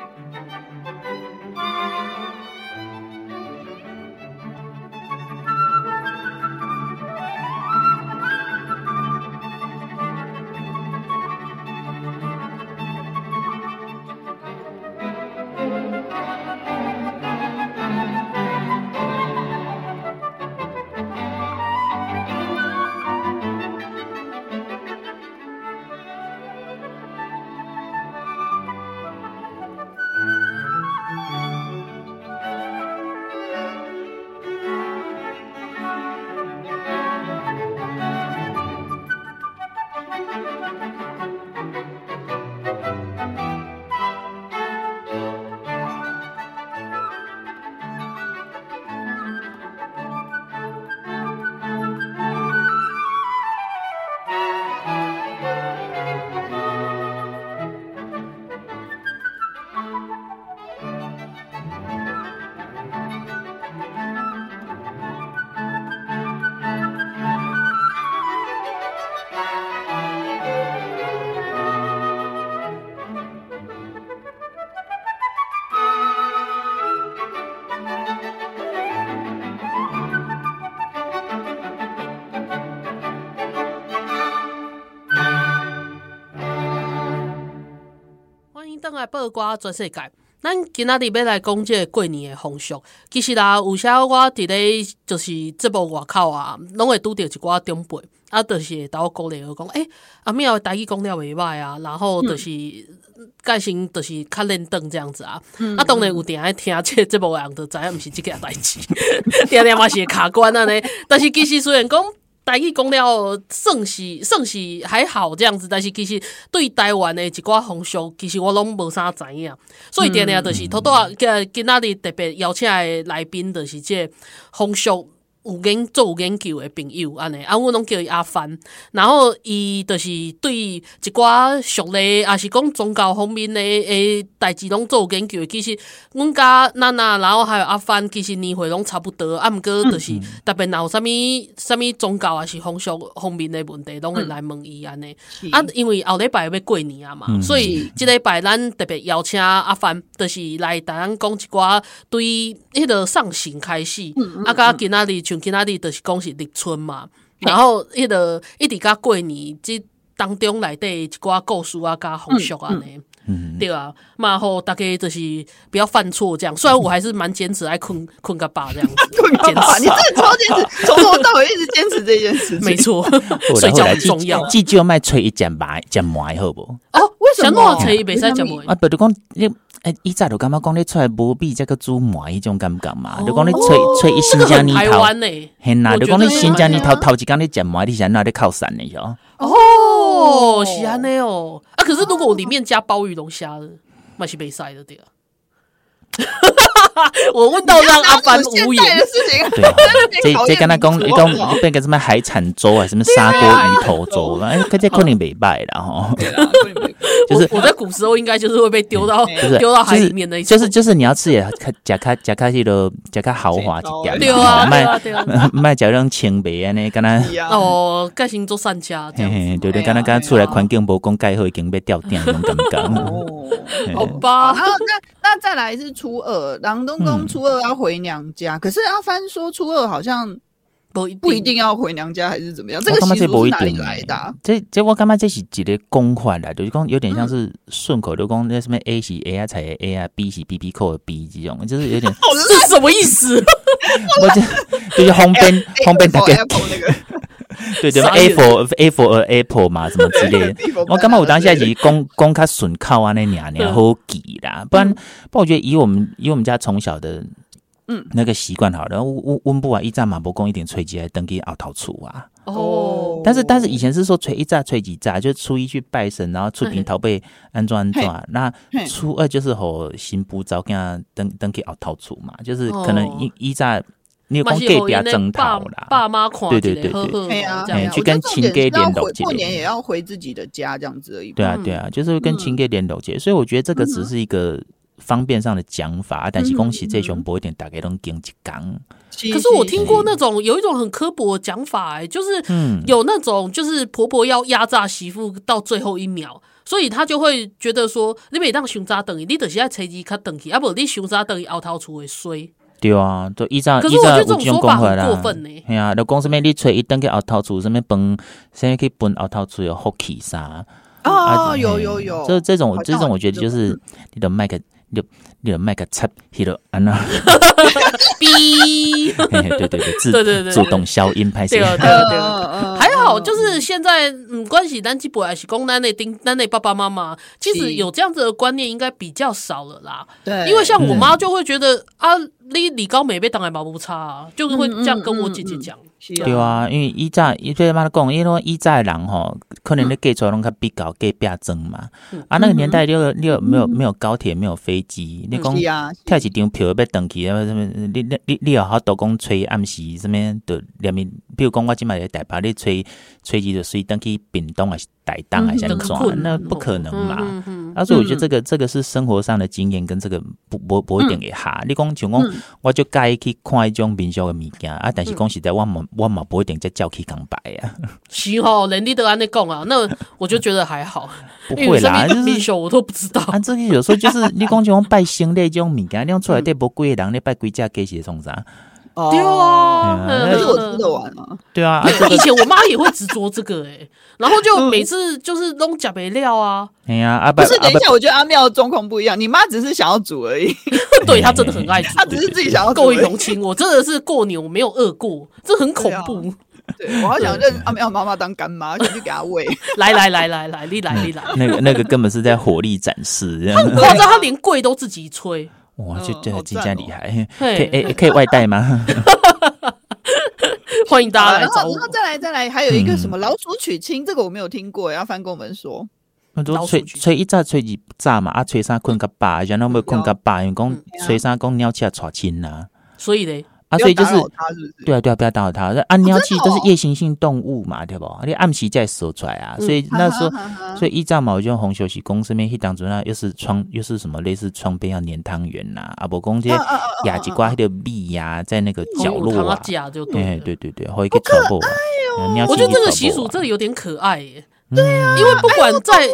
八卦全世界，咱今仔日要来讲即个过年的风俗。其实啦，有时候我伫咧就是节目外口啊，拢会拄着一寡长辈，啊，就是会倒鼓励我讲，诶、欸，阿庙的台语讲了袂歹啊，然后就是盖先就是较认真这样子啊。嗯、啊，当然有定爱听这节目的人就知影毋是即件代志，定定嘛是卡关啊呢。但是其实虽然讲。台语讲了算是算是还好这样子，但是其实对台湾的一寡风俗，其实我拢无啥知影，所以定定就是头拄啊，今今仔日特别邀请的来宾，就是这风俗。有研做有研究的朋友安尼，啊，我拢叫伊阿凡，然后伊就是对一寡俗类，也是讲宗教方面的诶代志拢做有研究。其实阮甲娜娜，然后还有阿凡，其实年岁拢差不多，啊，毋过就是特别若有啥物啥物宗教啊是风俗方面的问题，拢会来问伊安尼。啊，因为后礼拜要过年啊嘛，嗯、所以即礼拜咱特别邀请阿凡，就是来台咱讲一寡对迄个上行开始，嗯、啊，甲今仔日。像今仔日就是讲是立春嘛，然后迄个一直甲过年，即当中内底一寡故事啊，加风俗安尼，对啊，嘛后大家就是不要犯错这样。虽然我还是蛮坚持爱困困个爸这样子，坚持，你真的超坚持，从头到尾一直坚持这件事，没错，睡觉很重要。记就卖吹一讲白讲埋好不？哦，为什么吹一袂使讲埋？啊，不如讲你。哎，以前就感觉讲你出来无比这个煮糜迄种感觉嘛？就讲你吹吹一新疆泥头，很难。就讲你新疆泥头头一工你食毛，你现在那里靠山的哟。哦，是安尼哦。啊，可是如果我里面加鲍鱼龙虾的，那是没晒的对啊。我问到让阿帆无言。的事情。对，这这跟他讲，一讲变个什么海产粥啊，什么砂锅鱼头粥，哎，这可能没拜了哈。就是我在古时候应该就是会被丢到丢到海里面的就是就是你要吃也加卡加卡西的加卡豪华一点，对啊，卖 卖加上清白啊，那跟他哦，盖行做善家，对对跟他刚刚出来环境不公盖后已经被吊电那种感觉。好吧，然后那那再来是初二，郎东公初二要回娘家，可是阿帆说初二好像。不不一定要回娘家还是怎么样？这个习俗是哪里来的？这这我感觉这是一个公款来，就是讲有点像是顺口溜，讲那什么 A 是 A 啊，才 A 啊，B 是 B B 扣的 B 这种，就是有点 这是什么意思？我这就是红边 红边大概对对，A for A for Apple 嘛，什么之类的。我感觉我当下是公公开损靠啊，那娘娘好记啦，不然不然我觉得以我们以我们家从小的。嗯，那个习惯好了，温温布啊，一炸马波公一点吹鸡来登记奥陶出啊。哦，但是但是以前是说吹一炸吹几炸，就初一去拜神，然后出平头被安装安装。那初二就是和新布早跟他登登记奥陶出嘛，就是可能一一炸你有讲给比较争讨啦，爸妈款对对对对，对啊，去跟亲给联络，过年也要回自己的家这样子而已。对啊对啊，就是跟亲给联络，所以我觉得这个只是一个。方便上的讲法，但是恭喜这种不一定大家都经一讲。可是我听过那种有一种很刻薄的讲法，哎，就是有那种就是婆婆要压榨媳妇到最后一秒，所以他就会觉得说，你每当熊渣等于你等下车机卡等去，啊不，你熊渣等于熬掏出会衰。对啊，都依照。依照我这种说法很过分呢。哎呀，就讲什么你吹一等去熬掏出，什么崩，现在可以崩熬掏出有福气啥？哦，有有有，这这种这种我觉得就是你的麦克。就你的麦克插起了啊那，哔，对对对，自对对对。自动消音拍摄，对对对，还好就是现在嗯，关系单机不还是公单内丁单内爸爸妈妈，其实有这样子的观念应该比较少了啦。对，因为像我妈就会觉得啊，你李高美被当然毛不差啊，就是会这样跟我姐姐讲。对啊，因为以前伊对妈讲，因为以前人吼，可能你嫁出来拢较比较嫁比较争嘛。啊，那个年代你有你有没有没有高铁，没有飞机，你讲跳一张票要登去，什么你你你你有好多讲吹暗时什么的连面，比如讲我今麦在台北，你吹吹机就随登去屏东还是台东还是怎么那不可能嘛。啊，所以我觉得这个这个是生活上的经验，跟这个不不不一定会哈。你讲像讲，我就介意去看一种民俗的物件啊，但是讲实在我冇。我嘛不一定再叫去讲白呀，是哦，人你都安尼讲啊，那我就觉得还好，不会啦，就是我都不知道。啊，这个有时候就是你讲像拜神的这种物件，你讲出来对不贵的人，你拜几只鸡是从啥？对啊，那是我吃得完啊。对啊，以前我妈也会执着这个哎，然后就每次就是弄假肥料啊。哎呀，阿不是，等一下，我觉得阿妙的状况不一样，你妈只是想要煮而已，对她真的很爱煮，她只是自己想要够用情。我真的是过年我没有饿过，这很恐怖。对，我好想认阿妙妈妈当干妈，就 去给她喂。来来来来来，你来你来，那个那个根本是在火力展示，他很夸张，他连柜都自己吹。哇，这这真真厉害！可以可以外带吗？欢迎大家来找我。然后再来再来，还有一个什么老鼠娶亲，这个我没有听过，要翻跟我们说。那都吹吹一炸吹二炸嘛，啊吹三困个爸，然后没困个爸，因为讲吹三讲鸟起来娶亲呐。所以嘞。啊，所以就是，对啊，对啊，不要打扰他。那啊，鸟鸟都是夜行性动物嘛，对不？你暗时再说出来啊，所以那时候，所以一炸嘛，我就红休息公身边去当中那又是窗，又是什么类似窗边要粘汤圆呐，啊不，公这些雅吉瓜的蜜呀，在那个角落啊，对对对对，会一个草布。哎呦，我觉得这个习俗真的有点可爱耶。对啊，因为不管在，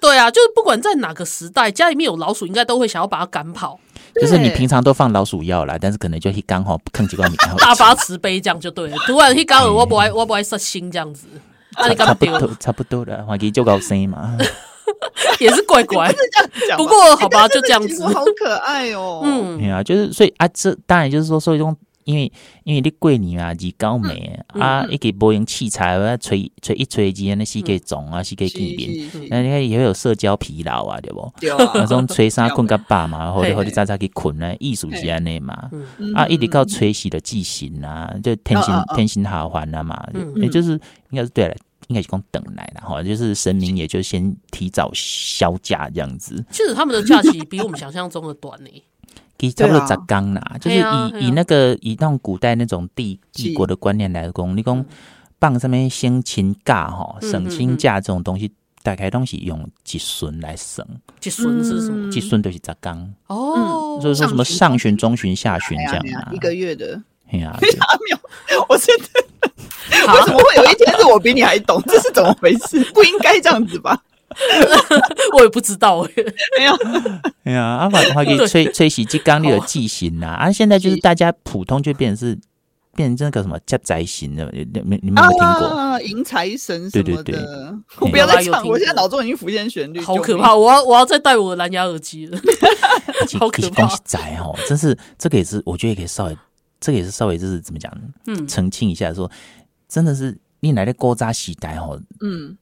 对啊，就是不管在哪个时代，家里面有老鼠，应该都会想要把它赶跑。就是你平常都放老鼠药啦，但是可能就一刚好坑几罐米，大发慈悲这样就对了。突然一刚好我不爱我不爱杀心这样子，那你差不多差不多了，怀疑就高声嘛，也是怪怪。不过好吧，就这样子，好可爱哦。嗯，对啊，就是所以啊，这当然就是说，所以说。因为因为你过年啊，日高美啊，一个无用器材，啊，吹吹一吹机，那膝盖肿啊，膝盖肌病，那你看也会有社交疲劳啊，对不？那种吹沙困个爸嘛，或者或者早早去困呢，艺术是安尼嘛，啊，一直靠吹洗的记型啊，就天心天性好还了嘛，也就是应该是对了，应该是讲等来的哈，就是神明也就先提早销假这样子。其实他们的假期比我们想象中的短呢。其实差不多十天啦，就是以、啊、以那个以那种古代那种帝帝国的观念来讲，你讲棒上面先请假哈，省亲假这种东西，大概东西用吉孙来省。吉孙是什么？吉孙就是十天哦，就是说什么上旬、中旬、下旬这样啊，一个月的。哎呀，没有，我现在 为什么会有一天是我比你还懂？这是怎么回事？不应该这样子吧？我也不知道。哎，没有，哎呀，阿华华给吹吹洗机缸里的记型呐，啊，现在就是大家普通就变成是变成那个什么叫宅型的，你你你们有没有听过？啊，迎财神对对对，我不要再唱，我现在脑中已经浮现旋律，好可怕！我要我要再戴我的蓝牙耳机了，好可怕！宅哦，真是这个也是，我觉得也可以稍微，这个也是稍微就是怎么讲，嗯，澄清一下，说真的是你来的锅渣洗袋哦，嗯。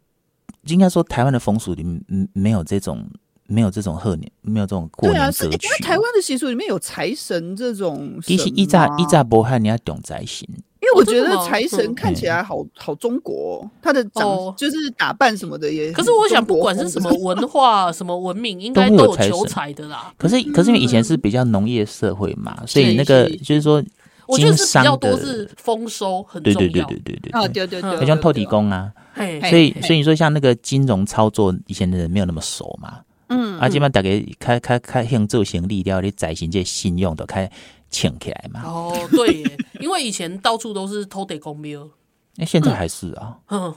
应该说，台湾的风俗里面没有这种，没有这种贺年，没有这种过年歌曲。因为台湾的习俗里面有财神这种。其实一扎一扎波汉，你要懂财神。因为我觉得财神看起来好好中国，他的长就是打扮什么的也。可是我想，不管是什么文化、什么文明，应该都有求财的啦。可是，可是因为以前是比较农业社会嘛，所以那个就是说，我觉得是比较多是丰收很重要。对对对对对。啊，对对对，像透底工啊。所以，所以你说像那个金融操作，以前的人没有那么熟嘛。嗯，啊，基本上大家开开开向做生意了，你财神这信用都开请起来嘛。哦，对耶，因为以前到处都是土地公庙，那现在还是啊，嗯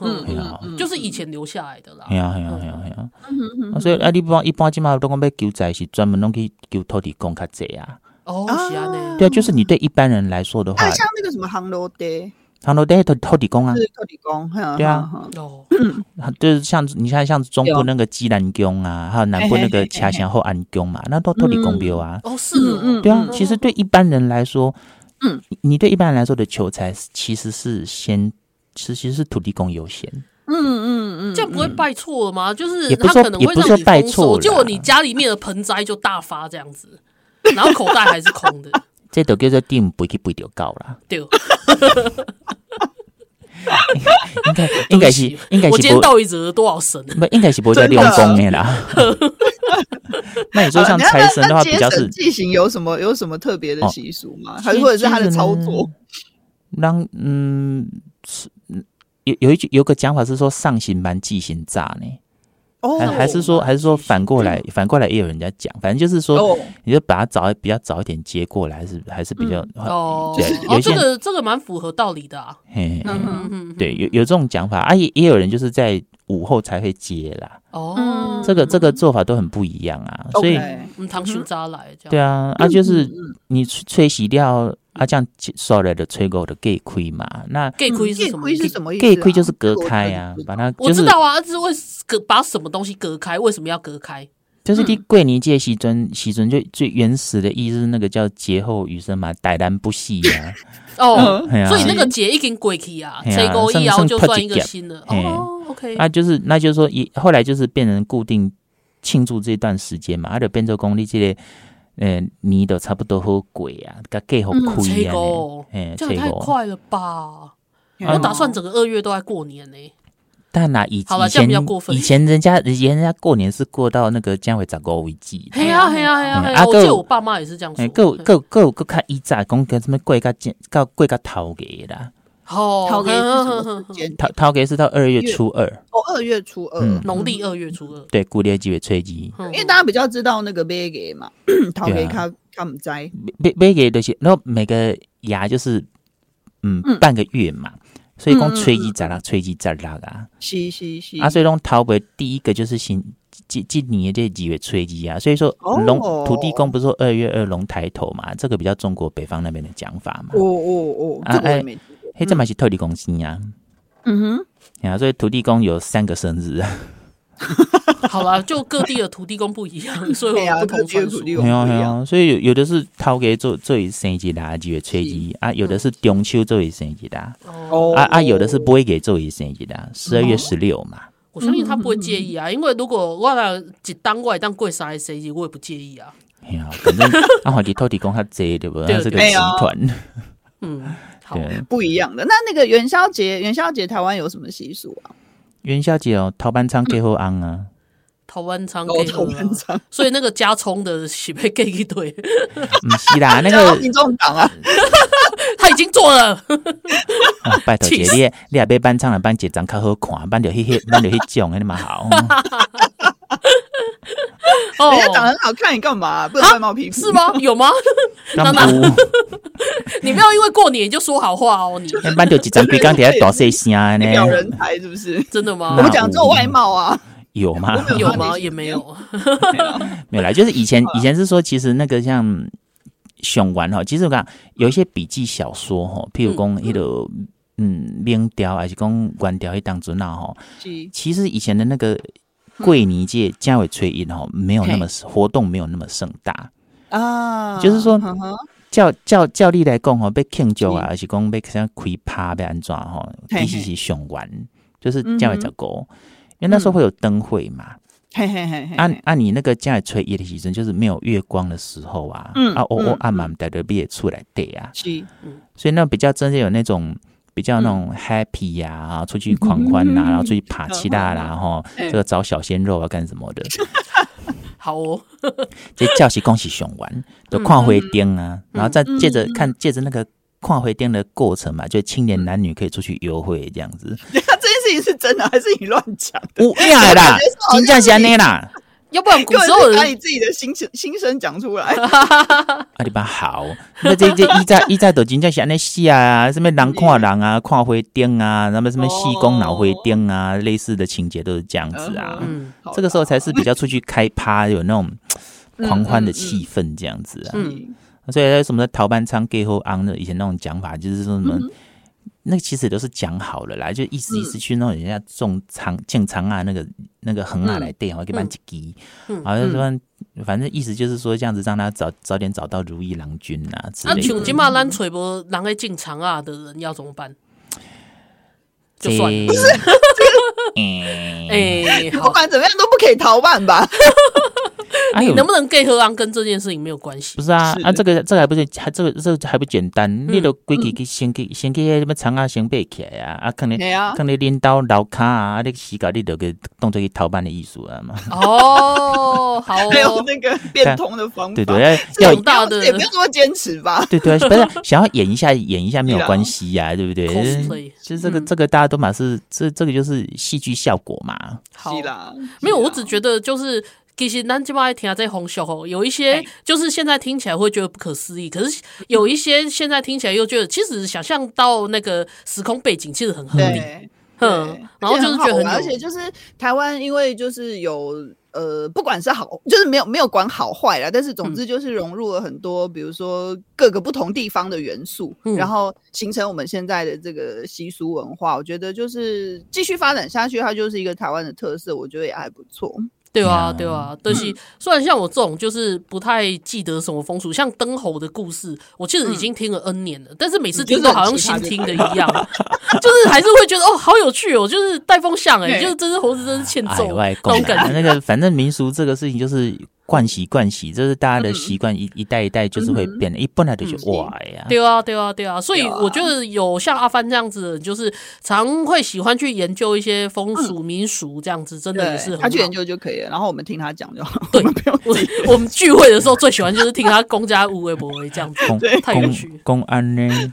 嗯，就是以前留下来的啦。哎呀哎呀哎呀哎呀，所以啊，你不一般基本上都讲要求财是专门弄去求土地公较济啊。哦，是啊，对啊，就是你对一般人来说的话，像那个什么航楼爹。长乐地土土地公啊，是土地公，对啊，哦，就是像你看，像中部那个基南宫啊，还有南部那个恰祥后安宫嘛，那都土地公庙啊。哦，是，嗯对啊。其实对一般人来说，嗯，你对一般人来说的求财，其实是先，其实是土地公优先。嗯嗯嗯，这样不会拜错了吗？就是他可能会让你丰收，结果你家里面的盆栽就大发这样子，然后口袋还是空的。这都叫做定不去不掉高了。对，应该 应该是应该是。我今天到底折了多少神？不，应该是不会在用功的啦。那你说像财神的话，比较是祭行有什么有什么特别的习俗吗？还是或者是他的操作？让嗯是有有一句有个讲法是说上行蛮祭行诈呢。还还是说，还是说反过来，反过来也有人家讲，反正就是说，你就把它早比较早一点接过来，还是还是比较哦。哦，这个这个蛮符合道理的啊。嗯嗯对，有有这种讲法啊，也也有人就是在午后才会接啦。哦，这个这个做法都很不一样啊。所以，嗯，唐叔扎来这样。对啊，啊，就是你吹洗掉。啊，这样说来的吹狗的盖亏嘛？那隔开是什么？是什么意思？盖亏就是隔开啊，把它我知道啊，是为隔把什么东西隔开？为什么要隔开？就是你桂林界西尊西尊就最原始的意思，那个叫劫后余生嘛，歹然不息啊。哦，所以那个劫已经过去啊，吹狗一摇就算一个新的。哦，OK，那就是那就是说，一后来就是变成固定庆祝这段时间嘛，而且变成功力这个。嗯，你都差不多好贵啊，给给好亏啊！哎，这样太快了吧？我打算整个二月都在过年呢。但那以以前以前人家以前人家过年是过到那个将会十五为止。嘿呀嘿呀嘿呀！我记得我爸妈也是这样说。够够够够看一早讲个什么过个节，到过个头个啦。好，头头头个是到二月初二。哦，二月初二，农历二月初二。对，古历几月初几？因为大家比较知道那个买个嘛，头个他他唔知。买买个东西，然后每个牙就是嗯半个月嘛，所以讲初几十六，初几十六啊。是是是。啊，所以讲头个第一个就是新今今年的这几月吹鸡啊，所以说龙土地公不是说二月二龙抬头嘛，这个比较中国北方那边的讲法嘛。哦哦哦，啊哎。嘿，这嘛是土地公生呀，嗯哼，呀，所以土地公有三个生日。好了，就各地的土地公不一样，所以有不同传说。没有没有，所以有有的是头家做做一生日啦，几月初一啊？有的是中秋做一生日啦，哦啊啊，有的是不会给做一生日啦，十二月十六嘛。我相信他不会介意啊，因为如果我俩一当外当过啥生日，我也不介意啊。哎呀，反正阿华地土地公他贼对不？他是个集团。嗯。对，不一样的。那那个元宵节，元宵节台湾有什么习俗啊？元宵节哦，头班餐给后安啊，头班仓给头班仓，所以那个加葱的喜被给一堆。不是啦，那个民众党啊，他已经做了。啊、拜托姐，你你也别班仓了，班结账较好看，班就迄迄班就迄种，那么好。哦，人家长得很好看，你干嘛？不能外貌批评是吗？有吗？当然 你不要因为过年就说好话哦。你班就几张比刚底下大细声呢？表人才是不是？真的吗？我们讲做外貌啊，有吗？有吗？也没有，没有啦。就是以前以前是说，其实那个像熊丸哈，其实我讲有一些笔记小说哈，譬如讲一个嗯明调还是讲关调一当中那哈，其实以前的那个。桂林界嘉尾吹音吼，没有那么活动，没有那么盛大。啊。就是说，照照照例来讲吼，被庆祝啊，而且讲被像开趴被安装哈，其实是熊玩，就是嘉尾十歌，因为那时候会有灯会嘛。嘿嘿嘿，按按你那个家尾吹夜的时阵，就是没有月光的时候啊，啊，哦哦暗满带着毕业出来对啊，所以那比较真正有那种。比较那种 happy 呀、啊，出去狂欢呐、啊，然后出去爬七大啦，然后 这个找小鲜肉啊，干什么的？好哦，这叫是恭喜熊玩，都看花灯啊，然后再借着看借着那个看花灯的过程嘛，就青年男女可以出去约会这样子。这件事情是真的还是你乱讲的？不呀啦，真正是安尼啦。要不然古时候把你自己的心声心声讲出来。阿里巴好，那这这一在 一在都真正是安尼戏啊，什么人看人啊，看花灯啊，什么什么戏公脑花灯啊，类似的情节都是这样子啊。嗯，这个时候才是比较出去开趴，有那种 狂欢的气氛这样子啊。嗯，所以什么逃班仓给后昂的以前那种讲法，就是说什么。那个其实都是讲好了啦，就意思意思去弄人家种长建长啊，那个那个横啊来电，我给办几集，好像说反正意思就是说这样子让他早早点找到如意郎君啊之类的。像今嘛咱揣无人会进长啊的人要怎么办？就算了，哎，不管怎么样都不可以逃办吧。你能不能 get 和安跟这件事情没有关系？不是啊，啊，这个这个还不是还这个这个还不简单？你都规矩去先去先去什么长啊先背起来呀？啊，可能可能领导老卡啊，你洗稿你都给动作去逃班的艺术啊嘛。哦，好，还有那个变通的方法，对对，要大的也不要这么坚持吧。对对，不是想要演一下演一下没有关系呀，对不对？其实这个这个大家都嘛是这这个就是戏剧效果嘛。好啦，没有，我只觉得就是。其实咱今爱听这风俗哦，有一些就是现在听起来会觉得不可思议，可是有一些现在听起来又觉得，其实想象到那个时空背景其实很合理，嗯，然后就是觉得很，而且就是台湾因为就是有呃，不管是好，就是没有没有管好坏啦，但是总之就是融入了很多，比如说各个不同地方的元素，然后形成我们现在的这个习俗文化。我觉得就是继续发展下去，它就是一个台湾的特色，我觉得也还不错。对啊，对啊，但是虽然像我这种就是不太记得什么风俗，像灯猴的故事，我其实已经听了 N 年了，但是每次听都好像新听的一样，就是还是会觉得哦，好有趣哦，就是带风向哎，就是这只猴子真是欠揍那种感觉。那个反正民俗这个事情就是。惯习惯习，这是大家的习惯，一一代一代就是会变的。一本来就是哇呀，对啊，对啊，对啊。所以我觉得有像阿帆这样子的人，就是常会喜欢去研究一些风俗民俗，这样子真的也是很好。他去研究就可以了，然后我们听他讲就好。对，我 我们聚会的时候最喜欢就是听他公家无为不为这样子，太有趣。公安呢？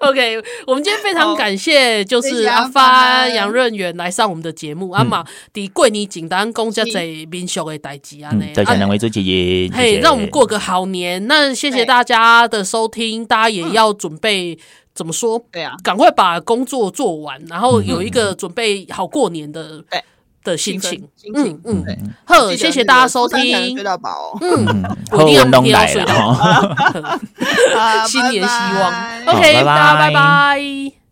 OK，我们今天非常感谢，就是阿帆杨润远来上我们的节目。阿妈，第过年简单公家在民俗的代。嗯，再见两位主持人，嘿，让我们过个好年。那谢谢大家的收听，大家也要准备怎么说？对啊，赶快把工作做完，然后有一个准备好过年的的心情。嗯嗯，呵，谢谢大家收听，睡到饱。嗯，我一定要明天要睡到。新年希望，OK，大家拜拜。